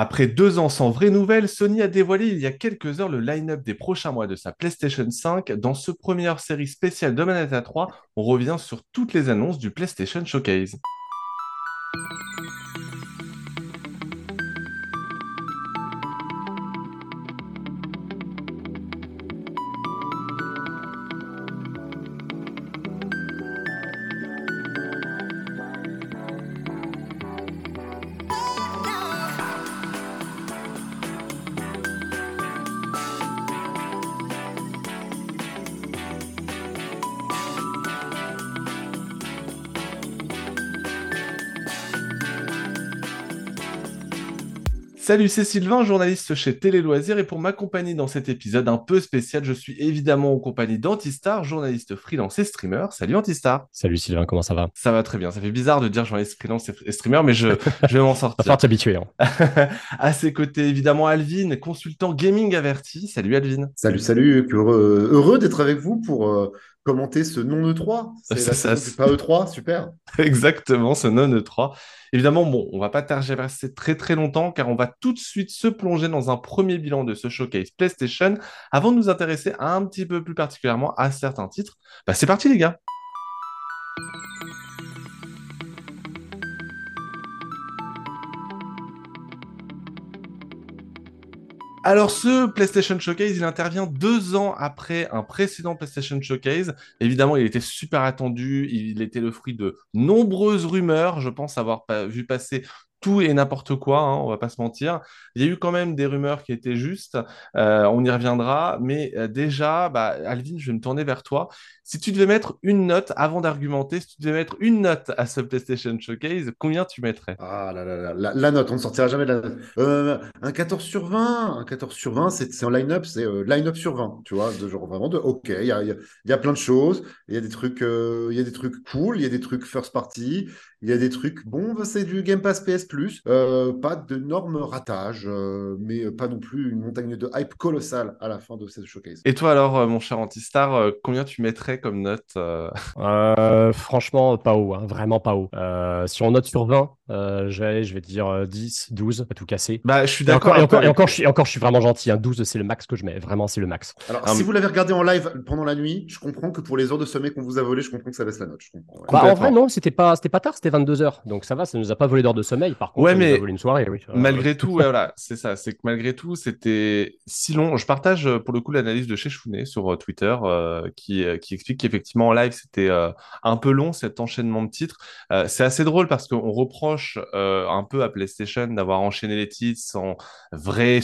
Après deux ans sans vraies nouvelles, Sony a dévoilé il y a quelques heures le line-up des prochains mois de sa PlayStation 5. Dans ce première série spéciale de Manhattan 3, on revient sur toutes les annonces du PlayStation Showcase. Salut, c'est Sylvain, journaliste chez Télé Loisirs, et pour m'accompagner dans cet épisode un peu spécial, je suis évidemment en compagnie d'Antistar, journaliste freelance et streamer. Salut Antistar. Salut Sylvain, comment ça va? Ça va très bien. Ça fait bizarre de dire journaliste freelance et streamer, mais je, je vais m'en sortir. Va t'habituer. Hein. à ses côtés, évidemment, Alvin, consultant gaming averti. Salut Alvin. Salut, salut. Heureux, heureux d'être avec vous pour euh, commenter ce non E3. C'est pas E3, super. Exactement, ce non E3. Évidemment, bon, on va pas tergiverser très très longtemps car on va tout de suite se plonger dans un premier bilan de ce showcase PlayStation avant de nous intéresser un petit peu plus particulièrement à certains titres. Bah, c'est parti les gars. Alors, ce PlayStation Showcase, il intervient deux ans après un précédent PlayStation Showcase. Évidemment, il était super attendu. Il était le fruit de nombreuses rumeurs. Je pense avoir vu passer tout et n'importe quoi, hein, on va pas se mentir. Il y a eu quand même des rumeurs qui étaient justes, euh, on y reviendra, mais euh, déjà, bah, Alvin, je vais me tourner vers toi. Si tu devais mettre une note, avant d'argumenter, si tu devais mettre une note à ce PlayStation Showcase, combien tu mettrais? Ah là là là, la, note, on ne sortira jamais de la note. Euh, un 14 sur 20, un 14 sur 20, c'est un line-up, c'est line-up sur 20, tu vois, de genre vraiment de, ok, il y a, y a, plein de choses, il y a des trucs, il y a des trucs cool, il y a des trucs first party, il y a des trucs, bon, bah, c'est du Game Pass PS Plus, euh, pas d'énormes ratages, euh, mais pas non plus une montagne de hype colossale à la fin de cette showcase. Et toi alors, euh, mon cher Antistar, combien tu mettrais comme note Franchement, pas haut, hein, vraiment pas haut. si on note sur 20, je, vais, je vais dire 10, 12, à tout casser. Bah, je suis d'accord. Et, encore, et, encore, je suis, encore, je suis vraiment gentil. Hein, 12, c'est le max que je mets. Vraiment, c'est le max. Alors, si vous l'avez regardé en live pendant la nuit, je comprends que pour les heures de sommeil qu'on vous a volé, je comprends que ça baisse la note. Je comprends, bah, en vrai, non, c'était pas, pas tard, c'était 22 heures. Donc ça va, ça nous a pas volé d'heure de sommeil. Par contre, ouais, mais nous a volé une soirée. Oui. Malgré tout, ouais, voilà, c'est ça. C'est que malgré tout, c'était si long. Je partage euh, pour le coup l'analyse de chez Chounet sur euh, Twitter euh, qui, qui explique qu'effectivement en live, c'était un peu long cet enchaînement de titres. c'est assez drôle parce qu'on reproche un peu à PlayStation d'avoir enchaîné les titres sans vrai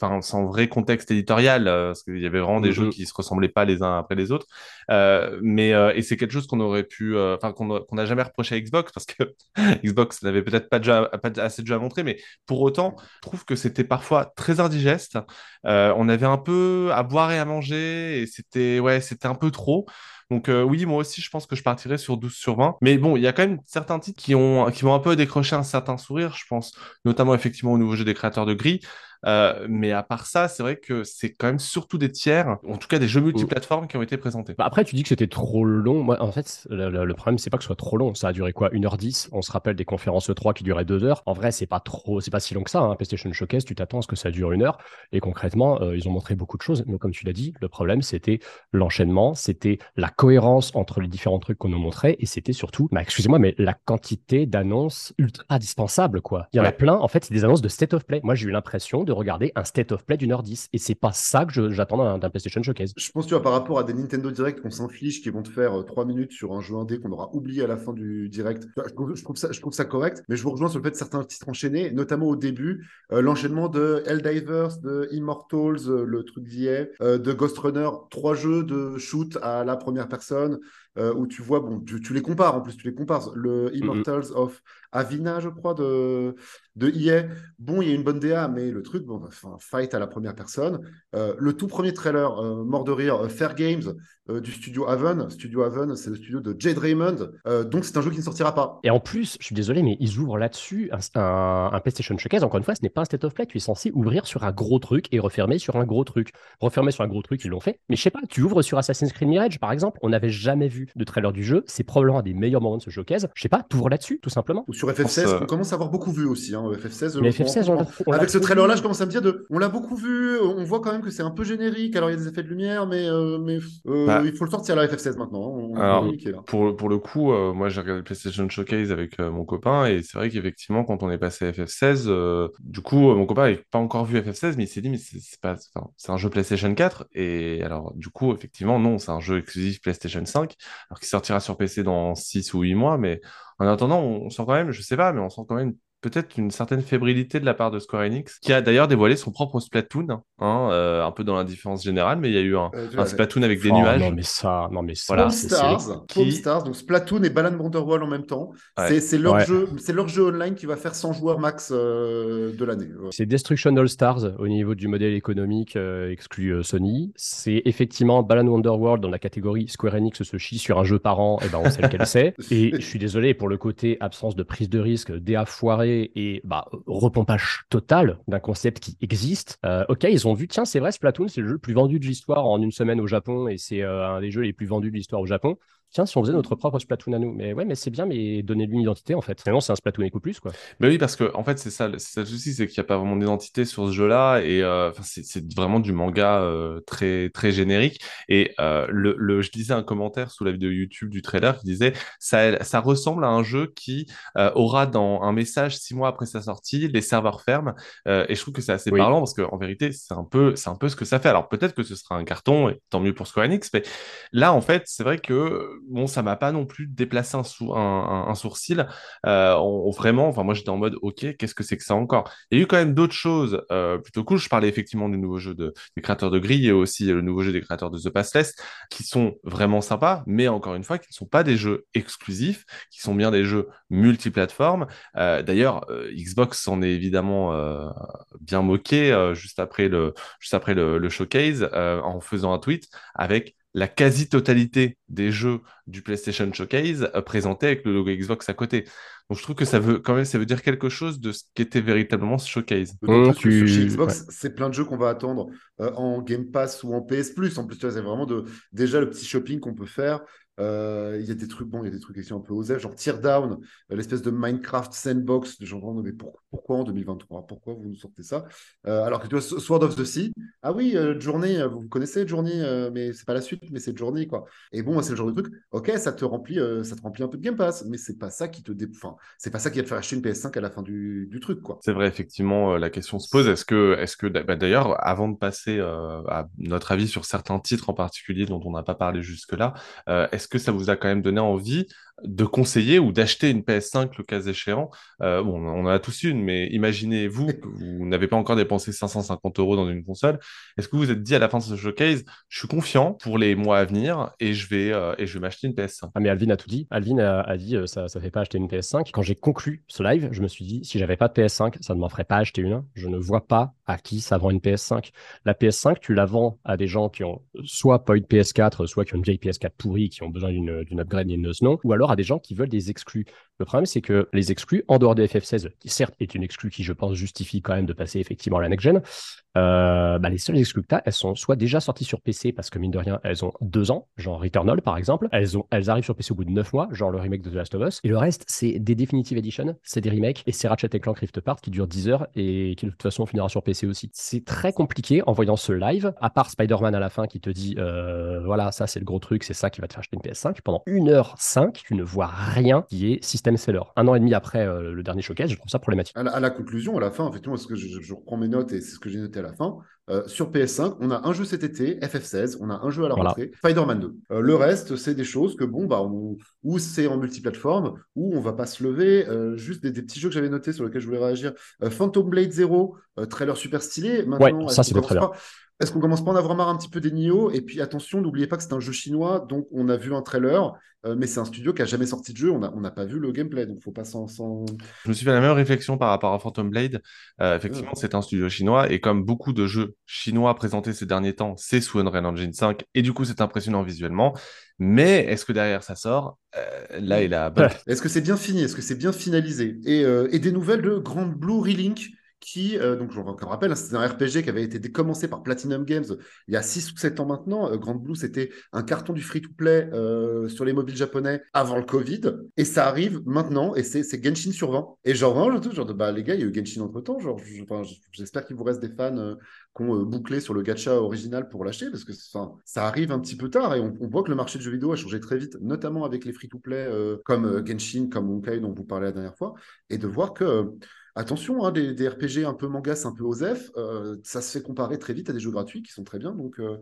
enfin sans vrai contexte éditorial euh, parce qu'il y avait vraiment des jeux mm-hmm. qui se ressemblaient pas les uns après les autres. Euh, mais euh, et c'est quelque chose qu'on aurait pu enfin qu'on n'a jamais reproché à Xbox parce que Xbox n'avait peut-être pas déjà pas assez de jeux à montrer mais pour autant je trouve que c'était parfois très indigeste. On avait un peu à boire et à manger et c'était ouais c'était un peu trop donc oui, moi aussi, je pense que je partirais sur 12 sur 20. Mais bon, il y a quand même certains titres qui ont qui vont un peu décroché un certain sourire, je pense, notamment effectivement au nouveau jeu des créateurs de Gris. Euh, mais à part ça, c'est vrai que c'est quand même surtout des tiers, en tout cas des jeux multiplateformes qui ont été présentés. Bah après, tu dis que c'était trop long. Moi, en fait, le, problème, c'est pas que ce soit trop long. Ça a duré quoi? 1h10 On se rappelle des conférences E3 qui duraient 2 heures. En vrai, c'est pas trop, c'est pas si long que ça. Hein. PlayStation Showcase, tu t'attends à ce que ça dure une heure. Et concrètement, euh, ils ont montré beaucoup de choses. Mais comme tu l'as dit, le problème, c'était l'enchaînement, c'était la cohérence entre les différents trucs qu'on nous montrait. Et c'était surtout, bah, excusez-moi, mais la quantité d'annonces ultra indispensables, quoi. Il y en a plein. En fait, c'est des annonces de State of Play. Moi, j'ai eu l'impression de regarder un State of Play d'une heure 10. Et c'est pas ça que j'attends d'un PlayStation Showcase. Je pense, tu vois, par rapport à des Nintendo Direct qu'on s'en fiche, qui vont te faire 3 euh, minutes sur un jeu indé qu'on aura oublié à la fin du direct, je trouve, ça, correct. Mais je vous rejoins sur le fait de certains titres enchaînés, notamment au début, euh, l'enchaînement de Helldivers, de Immortals, euh, le truc d'hier, de Ghost Runner, trois jeux de shoot à la première personne. Où tu vois, bon, tu, les compares en plus, tu les compares. Le Immortals of Avina, je crois, de, de EA. Bon, il y a une bonne DA, mais le truc, bon, enfin, fight à la première personne. Euh, le tout premier trailer, euh, mort de rire, euh, Fair Games, du studio Haven. Studio Haven, c'est le studio de Jade Raymond. donc, c'est un jeu qui ne sortira pas. Et en plus, je suis désolé, mais ils ouvrent là-dessus un, un, PlayStation Showcase. Encore une fois, ce n'est pas un State of Play. Tu es censé ouvrir sur un gros truc et refermer sur un gros truc. Refermer sur un gros truc, ils l'ont fait. Mais je sais pas, tu ouvres sur Assassin's Creed Mirage, par exemple. On n'avait jamais vu de trailer du jeu, c'est probablement un des meilleurs moments de ce showcase. Je sais pas, t'ouvres là-dessus, tout simplement. Ou sur FF16, on commence à avoir beaucoup vu aussi. Hein, FF16, Mais FF16, on, on, avec ce trailer-là, je commence à me dire de, on l'a beaucoup vu, on voit quand même que c'est un peu générique. Alors il y a des effets de lumière, mais, mais bah. Il faut le sortir la FF16 maintenant. Hein, alors, Pour, pour le coup, moi j'ai regardé le PlayStation Showcase avec mon copain et c'est vrai qu'effectivement, quand on est passé à FF16, du coup, mon copain n'avait pas encore vu FF16, mais il s'est dit, mais c'est pas, c'est un jeu PlayStation 4 et alors du coup, effectivement, non, c'est un jeu exclusif PlayStation 5, alors qui sortira sur PC dans 6 ou 8 mois, mais en attendant, on sent quand même, je sais pas, mais on sent quand même peut-être une certaine fébrilité de la part de Square Enix, qui a d'ailleurs dévoilé son propre Splatoon, hein, euh, un peu dans l'indifférence générale, mais il y a eu un, euh, Splatoon avec des oh, nuages. Non mais ça, non mais ça. Voilà. Stars, qui... Stars, donc Splatoon et Balan Wonderwall en même temps. C'est leur jeu, c'est leur jeu online qui va faire 100 joueurs max euh, de l'année. C'est Destruction All Stars au niveau du modèle économique exclu Sony. C'est effectivement Balan Wonderworld dans la catégorie Square Enix se chie sur un jeu par an, et ben on sait lequel c'est. Et je suis désolé pour le côté absence de prise de risque, DA foiré et bah, repompage total d'un concept qui existe. Euh, ok, ils ont vu, tiens, c'est vrai, Splatoon, c'est le jeu le plus vendu de l'histoire en une semaine au Japon et c'est euh, un des jeux les plus vendus de l'histoire au Japon tiens, si on faisait notre propre Splatoon à nous. Mais ouais, mais c'est bien, mais donner lui une identité en fait. Sinon, c'est un Splatoon Eco Plus quoi. Mais oui, parce que en fait, c'est ça, c'est le souci, c'est qu'il n'y a pas vraiment d'identité sur ce jeu-là et euh, c'est vraiment du manga euh, très très générique. Et euh, le, le, je disais un commentaire sous la vidéo YouTube du trailer qui disait ça, ça ressemble à un jeu qui aura dans un message six mois après sa sortie les serveurs ferment. et je trouve que c'est assez parlant parce qu'en vérité, c'est un peu c'est un peu ce que ça fait. Alors peut-être que ce sera un carton et tant mieux pour Square Enix, mais là en fait, c'est vrai que bon, ça m'a pas non plus déplacé un, sourcil. Euh, vraiment, enfin, moi j'étais en mode, ok, qu'est-ce que c'est que ça encore? Il y a eu quand même d'autres choses euh, plutôt cool. Je parlais effectivement du nouveau jeu de, des créateurs de Grille et aussi le nouveau jeu des créateurs de The Passless, qui sont vraiment sympas, mais encore une fois, qui ne sont pas des jeux exclusifs, qui sont bien des jeux multiplateformes. Euh, d'ailleurs, Xbox s'en est évidemment bien moqué juste après le, juste après le showcase en faisant un tweet avec la quasi-totalité des jeux du PlayStation Showcase euh, présentés avec le logo Xbox à côté. Donc je trouve que ça veut quand même ça veut dire quelque chose de ce qu'était véritablement ce showcase. Mmh, chez Xbox, c'est plein de jeux qu'on va attendre euh, en Game Pass ou en PS Plus. En plus, c'est vraiment de, déjà le petit shopping qu'on peut faire. Euh, il y a des trucs, bon, il y a des trucs ici un peu osés, genre Teardown, euh, l'espèce de Minecraft sandbox. De gens mais pourquoi en 2023 Pourquoi vous nous sortez ça? Euh, Alors que tu vois, Sword of the Sea, ah oui, Journey, vous connaissez Journey, mais c'est pas la suite, mais c'est Journey, quoi. Et bon, c'est le genre de truc, ok, ça te remplit, ça te remplit un peu de Game Pass, mais c'est pas ça qui te dé... enfin, c'est pas ça qui va te faire acheter une PS5 à la fin du, du truc, quoi. C'est vrai, effectivement, la question se pose. Est-ce que, est-ce que, bah, d'ailleurs, avant de passer à notre avis sur certains titres en particulier dont on n'a pas parlé jusque-là, est-ce est-ce que ça vous a quand même donné envie de conseiller ou d'acheter une PS5 le cas échéant? Euh, on en a tous une, mais imaginez-vous vous n'avez pas encore dépensé 550 euros dans une console. Est-ce que vous vous êtes dit à la fin de ce showcase, je suis confiant pour les mois à venir et je vais, euh, vais m'acheter une PS5 Ah, mais Alvin a tout dit. Alvin a, dit euh, ça ne fait pas acheter une PS5. Quand j'ai conclu ce live, je me suis dit, si j'avais pas de PS5, ça ne m'en ferait pas acheter une. Je ne vois pas à qui ça vend une PS5. La PS5, tu la vends à des gens qui ont soit pas eu de PS4, soit qui ont une vieille PS4 pourrie, qui ont besoin d'une upgrade et non, ou alors à des gens qui veulent des exclus. Le problème, c'est que les exclus, en dehors de FF16, qui certes est une exclue qui, je pense, justifie quand même de passer effectivement à la next-gen, euh, bah, les seules exclus que elles sont soit déjà sorties sur PC, parce que mine de rien, elles ont deux ans, genre Returnal par exemple, elles, ont, elles arrivent sur PC au bout de neuf mois, genre le remake de The Last of Us, et le reste, c'est des Definitive Edition, c'est des remakes, et c'est Ratchet Clank Rift Apart qui dure 10 heures et qui de toute façon finira sur PC aussi. C'est très compliqué en voyant ce live, à part Spider-Man à la fin qui te dit, euh, voilà, ça c'est le gros truc, c'est ça qui va te faire acheter une PS5, pendant 1h05, tu ne vois rien qui est système seller. Un an et demi après euh, le dernier showcase, je trouve ça problématique. À la, conclusion, à la fin, effectivement, ce que je, reprends mes notes et c'est ce que j'ai noté à la fin. Euh, sur PS5, on a un jeu cet été, FF16, on a un jeu à la rentrée, Spider-Man 2. Euh, le reste, c'est des choses que, bon, bah, ou c'est en multiplateforme, ou on va pas se lever. juste des, petits jeux que j'avais notés sur lesquels je voulais réagir. Phantom Blade Zero, trailer super stylé. Maintenant, ouais, ça, c'est très bien. Est-ce qu'on commence pas à en avoir marre un petit peu des Nioh Et puis attention, n'oubliez pas que c'est un jeu chinois, donc on a vu un trailer, euh, mais c'est un studio qui a jamais sorti de jeu, on n'a on pas vu le gameplay, donc faut pas s'en. Je me suis fait la même réflexion par rapport à Phantom Blade. Euh, effectivement, c'est un studio chinois, et comme beaucoup de jeux chinois présentés ces derniers temps, c'est sous Unreal Engine 5, et du coup c'est impressionnant visuellement. Mais est-ce que derrière ça sort? Euh, Là, il a. Est-ce que c'est bien fini? Est-ce que c'est bien finalisé? Et, et, des nouvelles de Grand Blue Relink qui, euh, donc je vous rappelle, hein, c'est un RPG qui avait été commencé par Platinum Games il y a 6 ou 7 ans maintenant. Euh, Grand Blue, c'était un carton du free-to-play euh, sur les mobiles japonais avant le Covid. Et ça arrive maintenant, et c'est Genshin sur 20. Et genre, vraiment, je genre, bah, les gars, il y a eu Genshin entre temps. Genre, j'espère qu'il vous reste des fans qui ont bouclé sur le gacha original pour l'acheter, parce que ça arrive un petit peu tard, et on, voit que le marché du jeu vidéo a changé très vite, notamment avec les free-to-play comme Genshin, comme Honkai dont vous parlez la dernière fois, et de voir que Attention, hein, des, RPG un peu mangas, un peu OSEF, euh, ça se fait comparer très vite à des jeux gratuits qui sont très bien. Donc, euh,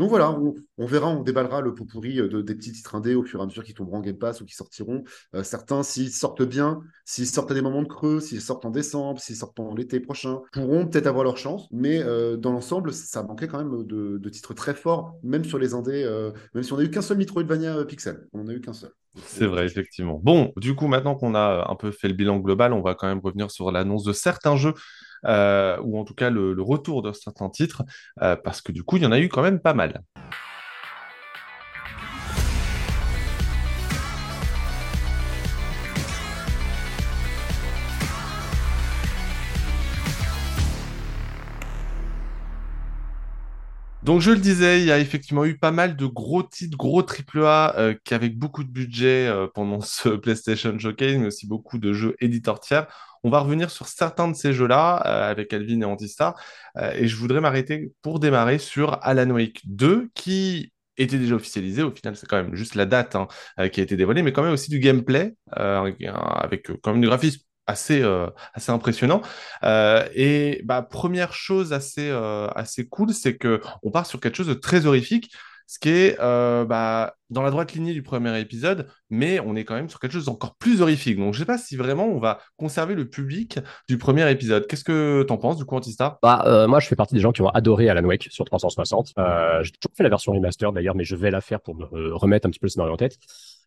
voilà, on, verra, on déballera le pot pourri euh, de, des petits titres indés au fur et à mesure qui tomberont en Game Pass ou qui sortiront. certains, s'ils sortent bien, s'ils sortent à des moments de creux, s'ils sortent en décembre, s'ils sortent en l'été prochain, pourront peut-être avoir leur chance. Mais dans l'ensemble, ça manquait quand même de, titres très forts, même sur les indés, même si on n'a eu qu'un seul Metroidvania Pixel. On n'a eu qu'un seul. C'est vrai, effectivement. Bon, du coup, maintenant qu'on a un peu fait le bilan global, on va quand même revenir sur l'annonce de certains jeux, euh, ou en tout cas le, retour de certains titres, euh, parce que du coup, il y en a eu quand même pas mal. Donc je le disais, il y a effectivement eu pas mal de gros titres, gros AAA euh, qui avec beaucoup de budget euh, pendant ce PlayStation Showcase, mais aussi beaucoup de jeux éditeurs tiers. On va revenir sur certains de ces jeux-là euh, avec Alvin et Antistar. et je voudrais m'arrêter pour démarrer sur Alan Wake 2 qui était déjà officialisé. Au final, c'est quand même juste la date hein, qui a été dévoilée, mais quand même aussi du gameplay avec quand même du graphisme assez, euh, assez impressionnant. Euh, et bah, première chose assez, euh, assez cool, c'est que on part sur quelque chose de très horrifique, ce qui est bah, dans la droite lignée du premier épisode, mais on est quand même sur quelque chose d'encore plus horrifique. Donc je sais pas si vraiment on va conserver le public du premier épisode. Qu'est-ce que t'en penses du coup, Antistar bah, Moi, je fais partie des gens qui ont adoré Alan Wake sur 360. J'ai toujours fait la version remaster d'ailleurs, mais je vais la faire pour me remettre un petit peu le scénario en tête.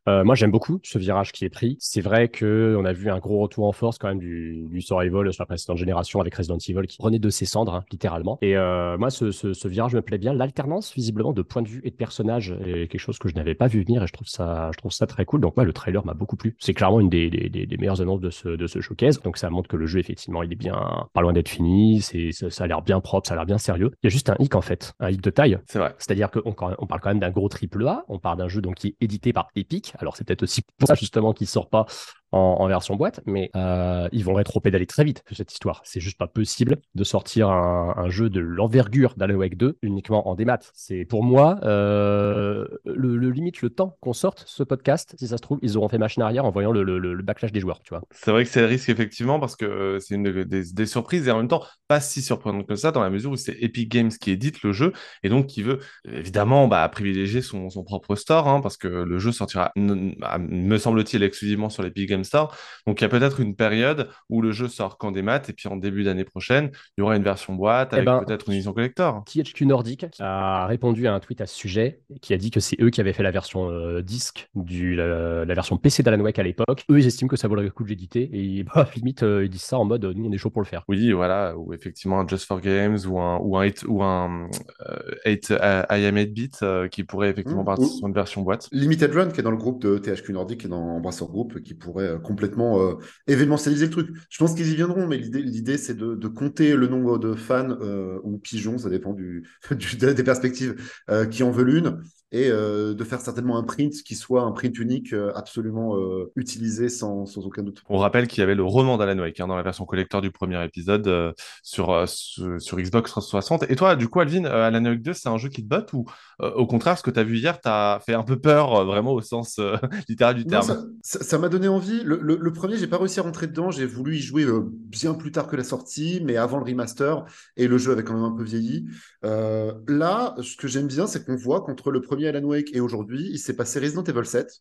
Euh, moi, j'aime beaucoup ce virage qui est pris. C'est vrai que on a vu un gros retour en force quand même du, du survival sur la précédente génération avec Resident Evil qui renaît de ses cendres, hein, littéralement. Et euh, moi, ce, ce, ce, virage me plaît bien. L'alternance, visiblement, de point de vue et de personnage est quelque chose que je n'avais pas vu venir et je trouve ça, je trouve ça très cool. Donc, moi, le trailer m'a beaucoup plu. C'est clairement une des, des, des, meilleures annonces de ce, de ce showcase. Donc, ça montre que le jeu, effectivement, il est bien, pas loin d'être fini. C'est, ça, ça a l'air bien propre, ça a l'air bien sérieux. Il y a juste un hic, en fait, un hic de taille. C'est vrai. C'est-à-dire qu'on on parle quand même d'un gros triple A. On parle d'un jeu donc qui est édité par Epic. Alors, c'est peut-être aussi pour ça justement qu'il sort pas en, version boîte, mais euh, ils vont rétro-pédaler très vite cette histoire. C'est juste pas possible de sortir un, jeu de l'envergure d'Alan Wake 2 uniquement en démat. C'est pour moi euh, le, limite le temps qu'on sorte ce podcast. Si ça se trouve, ils auront fait machine arrière en voyant le, backlash des joueurs. Tu vois. C'est vrai que c'est le risque effectivement parce que euh, c'est une des, surprises et en même temps pas si surprenant que ça dans la mesure où c'est Epic Games qui édite le jeu et donc qui veut évidemment bah, privilégier son, propre store hein, parce que le jeu sortira, me semble-t-il, exclusivement sur l'Epic Games Store. Donc il y a peut-être une période où le jeu sort qu'en démat et puis en début d'année prochaine, il y aura une version boîte eh avec ben, peut-être une édition collector. THQ Nordic a répondu à un tweet à ce sujet qui a dit que c'est eux qui avaient fait la version euh, disque, du, la, version PC d'Alan Wake à l'époque. Eux, ils estiment que ça vaut le coup de l'éditer et bah, limite, euh, ils disent ça en mode nous, on est chaud pour le faire. Oui, voilà, ou effectivement un Just for Games ou un, ou un, ou un 8, euh, I am 8-bit qui pourrait effectivement mmh, partir sur une version boîte. Limited Run qui est dans le groupe de THQ Nordic et dans Embracer Group qui pourrait euh, complètement euh, événementialiser le truc. Je pense qu'ils y viendront, mais l'idée, c'est de, compter le nombre de fans euh, ou pigeons, ça dépend du, des perspectives, qui en veulent une et euh, de faire certainement un print qui soit un print unique euh, absolument euh, utilisé sans, sans, aucun doute. On rappelle qu'il y avait le roman d'Alan Wake hein, dans la version collector du premier épisode sur, sur, Xbox 360. Et toi, du coup, Alvin, Alan Wake 2, c'est un jeu qui te botte ou au contraire, ce que tu as vu hier t'as fait un peu peur vraiment au sens littéral du terme? Ça m'a donné envie. Le, le, le premier, j'ai pas réussi à rentrer dedans. J'ai voulu y jouer bien plus tard que la sortie, mais avant le remaster. Et le jeu avait quand même un peu vieilli. là, ce que j'aime bien, c'est qu'on voit qu'entre le premier Alan Wake et aujourd'hui, il s'est passé Resident Evil 7,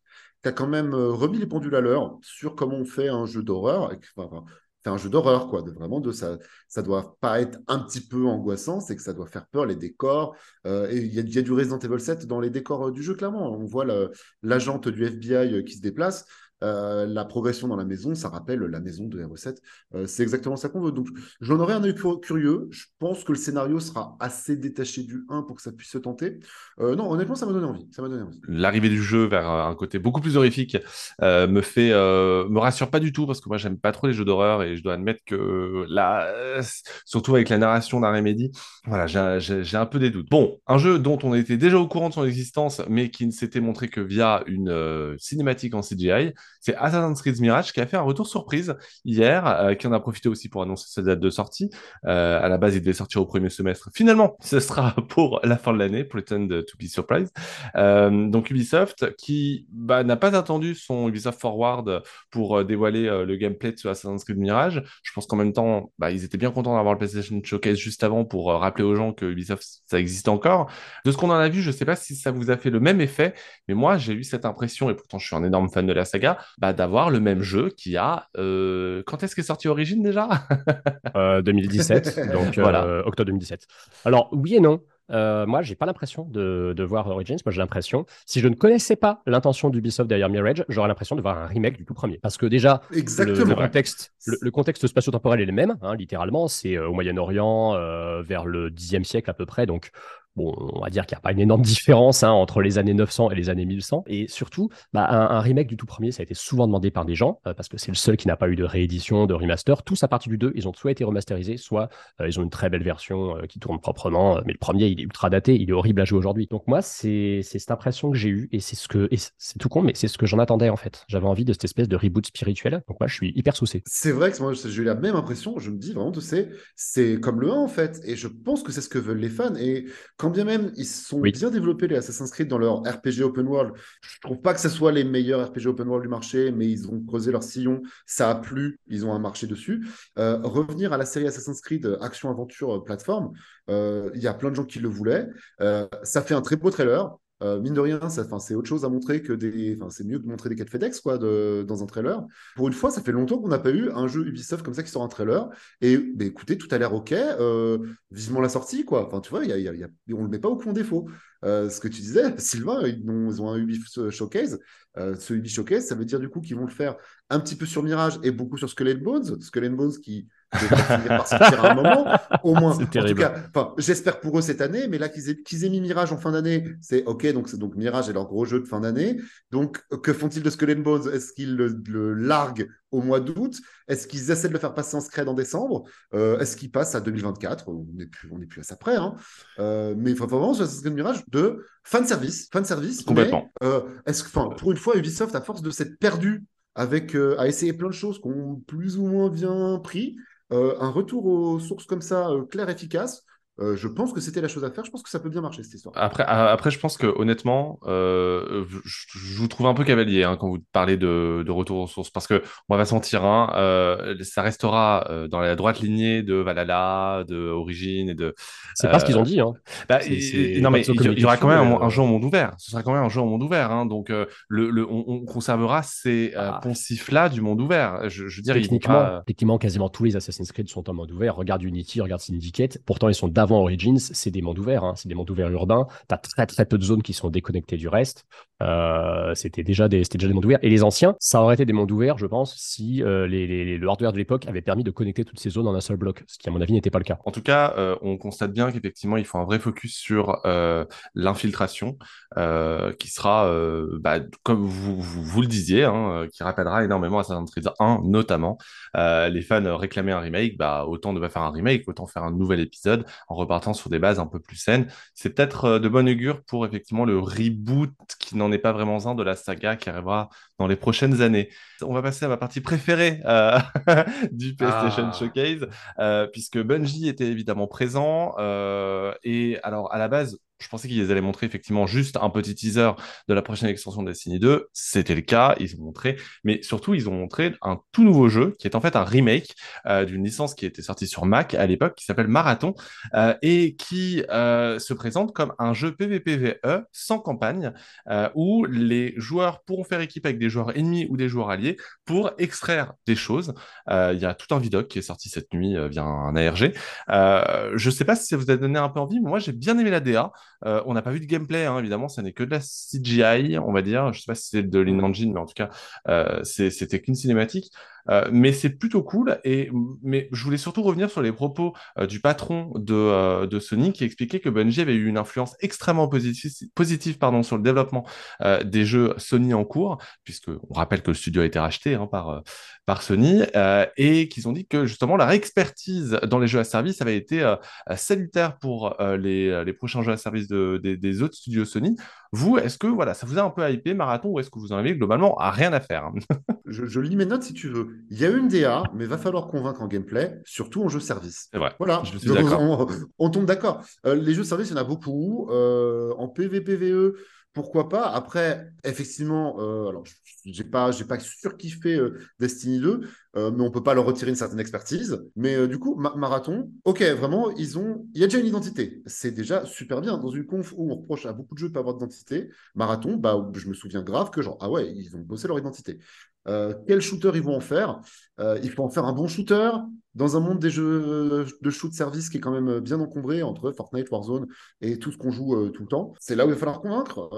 qui quand même euh, remis les pendules à l'heure sur comment on fait un jeu d'horreur. Enfin, un jeu d'horreur, quoi. De, vraiment, de, ça, ça doit pas être un petit peu angoissant, c'est que ça doit faire peur, les décors. Euh, et il y, y, a du Resident Evil 7 dans les décors euh, du jeu, clairement. On voit l'agente du FBI qui se déplace. La progression dans la maison, ça rappelle la maison de RE7. c'est exactement ça qu'on veut. Donc, j'en aurais un œil curieux. Je pense que le scénario sera assez détaché du 1 pour que ça puisse se tenter. non, honnêtement, ça m'a donné envie. Ça m'a donné envie. L'arrivée du jeu vers un côté beaucoup plus horrifique me fait, me rassure pas du tout parce que moi, j'aime pas trop les jeux d'horreur et je dois admettre que là, surtout avec la narration d'un Remedy, voilà, j'ai un peu des doutes. Bon, un jeu dont on était déjà au courant de son existence, mais qui ne s'était montré que via une euh, cinématique en CGI, c'est Assassin's Creed Mirage qui a fait un retour surprise hier, euh, qui en a profité aussi pour annoncer sa date de sortie. Euh, à la base, il devait sortir au premier semestre. Finalement, ce sera pour la fin de l'année, Pretend to be surprised. donc Ubisoft, qui bah, n'a pas attendu son Ubisoft Forward pour dévoiler le gameplay de ce Assassin's Creed Mirage. Je pense qu'en même temps, bah, ils étaient bien contents d'avoir le PlayStation Showcase juste avant pour rappeler aux gens que Ubisoft, ça existe encore. De ce qu'on en a vu, je ne sais pas si ça vous a fait le même effet, mais moi, j'ai eu cette impression, et pourtant je suis un énorme fan de la saga, bah, d'avoir le même jeu qui a... Euh, quand est-ce qu'est sorti Origin déjà? 2017, euh, donc voilà. Euh, octobre 2017. Alors, oui et non. Euh, moi, j'ai pas l'impression de, de, voir Origins. Moi, j'ai l'impression, si je ne connaissais pas l'intention d'Ubisoft derrière Mirage, j'aurais l'impression de voir un remake du tout premier. Parce que déjà, le, contexte, le, contexte spatio-temporel est le même, hein, littéralement. C'est au Moyen-Orient, vers le Xe siècle à peu près. Donc, On va dire qu'il n'y a pas une énorme différence hein, entre les années 900 et les années 1100. Et surtout, bah, un, remake du tout premier, ça a été souvent demandé par des gens, euh, parce que c'est le seul qui n'a pas eu de réédition, de remaster. Tous à partir du 2, ils ont soit été remasterisés, soit euh, ils ont une très belle version euh, qui tourne proprement. mais le premier, il est ultra daté, il est horrible à jouer aujourd'hui. Donc moi, c'est cette impression que j'ai eue, et c'est ce que, c'est tout con, mais c'est ce que j'en attendais en fait. J'avais envie de cette espèce de reboot spirituel. Donc moi, je suis hyper soucié. C'est vrai que moi, j'ai eu la même impression. Je me dis vraiment, tu sais, c'est comme le 1 en fait. Et je pense que c'est ce que veulent les fans. Et quand bien même ils sont bien développés, les Assassin's Creed, dans leur RPG open world. Je trouve pas que ce soit les meilleurs RPG open world du marché, mais ils ont creusé leur sillon. Ça a plu, ils ont un marché dessus. Euh, revenir à la série Assassin's Creed euh, action-aventure euh, plateforme, il y a plein de gens qui le voulaient. ça fait un très beau trailer. Euh, mine de rien, c'est autre chose à montrer que des. C'est mieux de montrer des quêtes FedEx quoi, de, dans un trailer. Pour une fois, ça fait longtemps qu'on n'a pas eu un jeu Ubisoft comme ça qui sort un trailer. Et bah, écoutez, tout a l'air OK. Euh, vivement la sortie, quoi. Enfin, tu vois, y a, y a, on le met pas au point défaut. Euh, ce que tu disais, Sylvain, ils ont, un Ubisoft Showcase. ce Ubisoft Showcase, ça veut dire du coup qu'ils vont le faire un petit peu sur Mirage et beaucoup sur and Bones. And Bones qui par sortir à un moment, au moins. En tout cas, j'espère pour eux cette année, mais là qu'ils aient, aient, mis Mirage en fin d'année, c'est ok. Donc, donc Mirage est leur gros jeu de fin d'année. Donc, que font-ils de Skull and Bones? Est-ce qu'ils le, larguent au mois d'août? Est-ce qu'ils essaient de le faire passer en scred en décembre? Euh, Est-ce qu'ils passent à 2024 On n'est plus, on est plus à ça près. Hein. Euh, mais il faut vraiment un Mirage de fan service, fan service. Complètement. Euh, est-ce que, pour une fois, Ubisoft, à force de s'être perdu avec à essayer plein de choses qui ont plus ou moins bien pris, euh, un retour aux sources comme ça, euh, clair, efficace, euh, je pense que c'était la chose à faire. Je pense que ça peut bien marcher cette histoire. Après, après je pense que honnêtement, euh, je, vous trouve un peu cavalier hein, quand vous parlez de, de, retour aux sources, parce que on va sentir, hein, euh, ça restera euh, dans la droite lignée de Valhalla, de Origin et de. C'est pas ce qu'ils ont dit. Hein. Bah, non mais il y, aura quand même un, jeu au monde ouvert. Ce sera quand même un jeu au monde ouvert. Hein, donc le, le on, on, conservera ces ah. poncifs là du monde ouvert. Je, je veux dire, techniquement, techniquement, quasiment tous les Assassin's Creed sont en mode ouvert. Regarde Unity, regarde Syndicate. Pourtant, ils sont avant Origins, c'est des mondes ouverts, hein. c'est des mondes ouverts urbains. Tu as très très peu de zones qui sont déconnectées du reste. Euh, c'était déjà des déjà des mondes ouverts. Et les anciens, ça aurait été des mondes ouverts, je pense, si euh, le hardware de l'époque avait permis de connecter toutes ces zones en un seul bloc, ce qui à mon avis n'était pas le cas. En tout cas, euh, on constate bien qu'effectivement, il faut un vrai focus sur l'infiltration, qui sera, bah, comme vous, vous, le disiez, hein, qui rappellera énormément Assassin's Creed 1 notamment. les fans réclamaient un remake, bah, autant ne pas faire un remake, autant faire un nouvel épisode en repartant sur des bases un peu plus saines. C'est peut-être euh, de bon augure pour effectivement le reboot qui n'en est pas vraiment un de la saga qui arrivera dans les prochaines années. On va passer à ma partie préférée euh, du PlayStation ah. Showcase, euh, puisque Bungie était évidemment présent. et alors, à la base, je pensais qu'ils allaient montrer effectivement juste un petit teaser de la prochaine extension de Destiny 2. C'était le cas, ils ont montré, mais surtout ils ont montré un tout nouveau jeu qui est en fait un remake euh, d'une licence qui était sortie sur Mac à l'époque, qui s'appelle Marathon euh, et qui euh, se présente comme un jeu PvPVE sans campagne où les joueurs pourront faire équipe avec des joueurs ennemis ou des joueurs alliés pour extraire des choses. Il y a tout un vidoc qui est sorti cette nuit via un ARG. je ne sais pas si ça vous a donné un peu envie, mais moi j'ai bien aimé la DA. On n'a pas vu de gameplay, hein, évidemment, ça n'est que de la CGI, on va dire. Je sais pas si c'est de l'in-engine, mais en tout cas, c'était qu'une cinématique. mais c'est plutôt cool. Et mais je voulais surtout revenir sur les propos du patron de, de, Sony qui expliquait que Bungie avait eu une influence extrêmement positive, positive pardon, sur le développement des jeux Sony en cours, puisque on rappelle que le studio a été racheté hein, par, par Sony, et qu'ils ont dit que justement leur expertise dans les jeux à service avait été salutaire pour les, les, prochains jeux à service de, des, autres studios Sony. Vous, est-ce que voilà, ça vous a un peu hypé Marathon ou est-ce que vous en avez globalement à rien à faire? Je, je, lis mes notes si tu veux. Il y a une DA, mais va falloir convaincre en gameplay, surtout en jeu service. C'est vrai. Voilà, je suis on, on, tombe d'accord. Euh, les jeux service, il y en a beaucoup. Euh, en PVPVE, pourquoi pas? Après, effectivement, euh, alors j'ai pas, j'ai pas surkiffé euh, Destiny 2, euh, mais on peut pas leur retirer une certaine expertise. Mais euh, du coup, Marathon, ok, vraiment, il y a déjà une identité. C'est déjà super bien. Dans une conf où on reproche à beaucoup de jeux de pas avoir d'identité, Marathon, bah, je me souviens grave que genre, ah ouais, ils ont bossé leur identité. Quel shooter ils vont en faire Il faut en faire un bon shooter dans un monde des jeux de shoot service qui est quand même bien encombré entre Fortnite, Warzone et tout ce qu'on joue tout le temps. C'est là où il va falloir convaincre.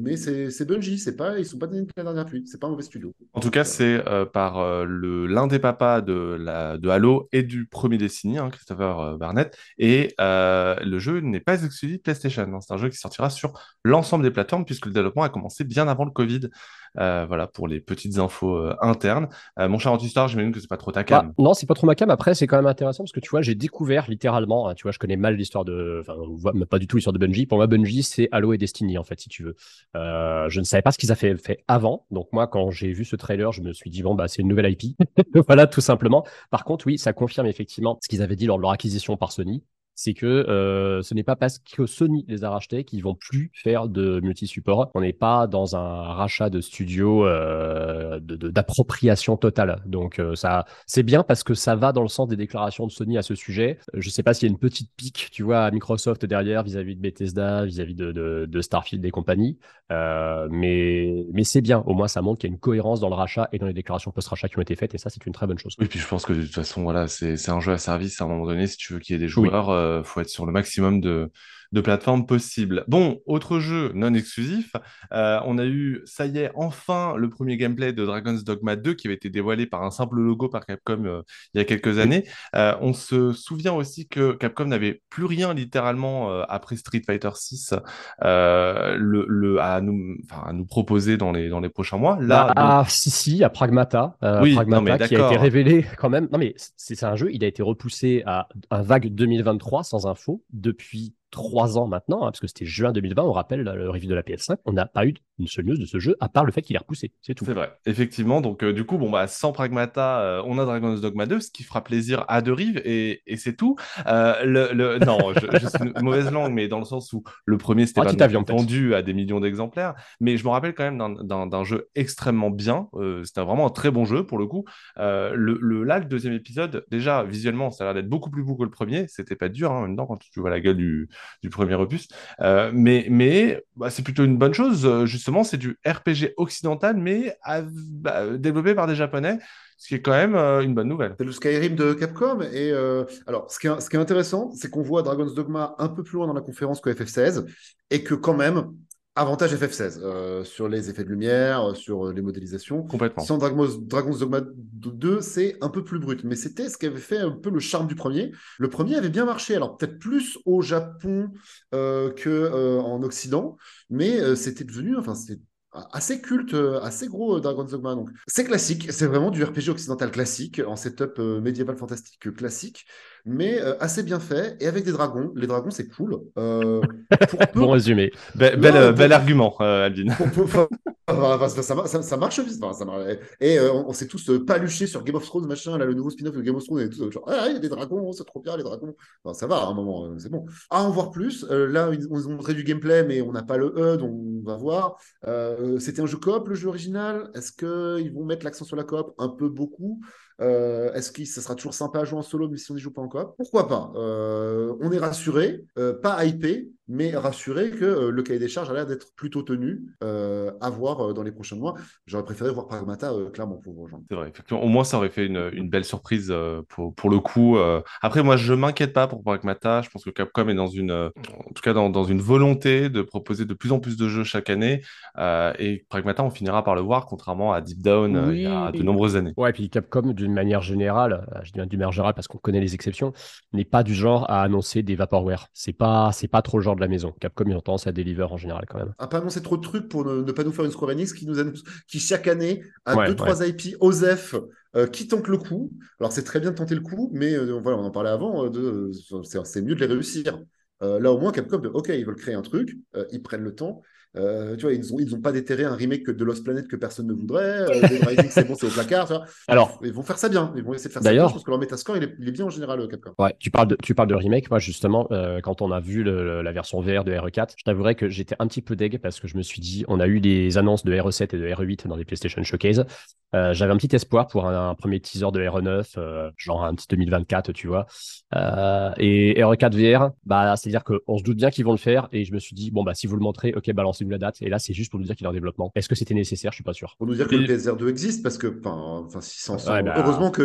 mais c'est Bungie, c'est pas, ils sont pas donnés la dernière pluie. C'est pas un mauvais studio. En tout cas, c'est par le l'un des papas de, Halo et du premier Destiny, hein, Christopher Barnett. Et le jeu n'est pas exclusif PlayStation. Hein. C'est un jeu qui sortira sur l'ensemble des plateformes puisque le développement a commencé bien avant le Covid. Euh, voilà pour les petites infos euh, internes. Euh, mon cher Antistar, j'imagine que c'est pas trop ta cam. Bah, non, c'est pas trop ma cam. Après, c'est quand même intéressant parce que tu vois, j'ai découvert littéralement, hein, tu vois, je connais mal l'histoire de, enfin, pas du tout l'histoire de Bungie. Pour moi, Bungie, c'est Halo et Destiny en fait, si tu veux. je ne savais pas ce qu'ils avaient fait avant. Donc moi, quand j'ai vu ce trailer, je me suis dit bon bah c'est une nouvelle IP. voilà, tout simplement. Par contre, oui, ça confirme effectivement ce qu'ils avaient dit lors de leur acquisition par Sony c'est que euh, ce n'est pas parce que Sony les a rachetés qu'ils vont plus faire de multi-support. On n'est pas dans un rachat de studio euh, d'appropriation totale. Donc euh, ça, c'est bien parce que ça va dans le sens des déclarations de Sony à ce sujet. Je sais pas s'il y a une petite pique, tu vois, à Microsoft derrière vis-à-vis de Bethesda, vis-à-vis de, de, Starfield et compagnie. mais mais c'est bien. Au moins, ça montre qu'il y a une cohérence dans le rachat et dans les déclarations post-rachat qui ont été faites. Et ça, c'est une très bonne chose. Oui, puis je pense que de toute façon, voilà, c'est un jeu à service à un moment donné. Si tu veux qu'il y ait des joueurs. Euh, faut être sur le maximum de, de plateformes possibles. Bon, autre jeu non exclusif, euh, on a eu, ça y est, enfin le premier gameplay de Dragon's Dogma 2 qui avait été dévoilé par un simple logo par Capcom euh, il y a quelques années. Euh, on se souvient aussi que Capcom n'avait plus rien littéralement après Street Fighter 6 le, à, nous, à nous proposer dans les, dans les prochains mois. Là, ah, si, si, à Pragmata, oui, Pragmata qui a été révélé quand même. Non, mais c'est un jeu, il a été repoussé à un vague 2023 sans info depuis trois ans maintenant, hein, parce que c'était juin 2020, on rappelle le review de la PS5, on n'a pas eu une seule news de ce jeu, à part le fait qu'il est repoussé, c'est tout. C'est vrai, effectivement, donc euh, du coup, bon, bah, sans Pragmata, euh, on a Dragon's Dogma 2, ce qui fera plaisir à De Rive, et, et c'est tout. Euh, le, Non, je, suis une mauvaise langue, mais dans le sens où le premier, c'était ah, pas vendu à des millions d'exemplaires, mais je me rappelle quand même d'un jeu extrêmement bien, c'était vraiment un très bon jeu, pour le coup. le, le, là, le deuxième épisode, déjà, visuellement, ça a l'air d'être beaucoup plus beau que le premier, c'était pas dur, hein, maintenant, quand tu vois la gueule du, du premier opus. Euh, mais mais bah, c'est plutôt une bonne chose. Euh, justement, c'est du RPG occidental, mais bah, développé par des Japonais, ce qui est quand même euh, une bonne nouvelle. C'est le Skyrim de Capcom. Et alors, ce qui est, intéressant, c'est qu'on voit Dragon's Dogma un peu plus loin dans la conférence que FF16, et que quand même, Avantage FF16 euh, sur les effets de lumière, euh, sur euh, les modélisations. Complètement. Sans Dragon's, Dogma 2, c'est un peu plus brut. Mais c'était ce qui avait fait un peu le charme du premier. Le premier avait bien marché, alors peut-être plus au Japon euh, qu'en Occident, mais c'était devenu, enfin, c'était assez culte, assez gros Dragon's Dogma. Donc, c'est classique, c'est vraiment du RPG occidental classique, en setup médiéval fantastique classique mais euh, assez bien fait et avec des dragons. Les dragons, c'est cool. Euh, bon résumé. bel, bel, argument, euh, Aldine. ça, marche vite. Et on, s'est tous paluchés sur Game of Thrones, machin, là, le nouveau spin-off de Game of Thrones et tout. Genre, ah, il y a des dragons, c'est trop bien, les dragons. ça va, à un moment, c'est bon. À en voir plus. là, ils ont montré du gameplay, mais on n'a pas le E, donc on va voir. C'était un jeu coop, le jeu original? Est-ce qu'ils vont mettre l'accent sur la coop? Un peu beaucoup. Euh, est-ce que ça sera toujours sympa à jouer en solo, mais si on n'y joue pas encore? Pourquoi pas? Euh, On est rassuré, euh, pas hypé, mais rassuré que le cahier des charges a l'air d'être plutôt tenu à voir dans les prochains mois. J'aurais préféré voir Pragmata clairement pour vous rejoindre. C'est vrai, effectivement. Au moins, ça aurait fait une, une belle surprise pour, pour le coup. Après, moi, je m'inquiète pas pour Pragmata. Je pense que Capcom est dans une, en tout cas, dans, dans une volonté de proposer de plus en plus de jeux chaque année. et Pragmata, on finira par le voir, contrairement à Deep Down il y a de nombreuses années. Ouais, et puis Capcom, d'une manière générale, je dis d'une manière générale parce qu'on connaît les exceptions, n'est pas du genre à annoncer des vaporware. C'est pas, c'est pas trop le genre de la maison. Capcom, ils ont tendance à deliver en général quand même. À pas annoncer trop de trucs pour ne, pas nous faire une Square Enix qui nous annonce, qui chaque année a deux, trois IP OSEF euh, qui tentent le coup. Alors c'est très bien de tenter le coup, mais euh, voilà, on en parlait avant, euh, c'est mieux de les réussir. là au moins Capcom, ok, ils veulent créer un truc, ils prennent le temps, euh, tu vois, ils n'ont ils ont pas déterré un remake de Lost Planet que personne ne voudrait. Euh, c'est bon, c'est au placard. Tu vois. Alors, ils vont faire ça bien. Ils vont essayer de faire ça bien. Je pense que leur Metascore, il est, il est bien en général, euh, Capcom. Ouais, tu parles de, tu parles de remake. Moi, justement, euh, quand on a vu le, la version VR de RE4, je t'avouerais que j'étais un petit peu deg parce que je me suis dit, on a eu des annonces de RE7 et de RE8 dans les PlayStation Showcase. Euh, J'avais un petit espoir pour un, premier teaser de RE9, genre un petit 2024, tu vois. et RE4 VR, bah, c'est-à-dire qu'on se doute bien qu'ils vont le faire. Et je me suis dit, bon, bah, si vous le montrez, ok, balancez-vous la date. Et là, c'est juste pour nous dire qu'il est en développement. Est-ce que c'était nécessaire? Je suis pas sûr. Pour nous dire que le PSR 2 existe, parce que, enfin, si bah, heureusement que,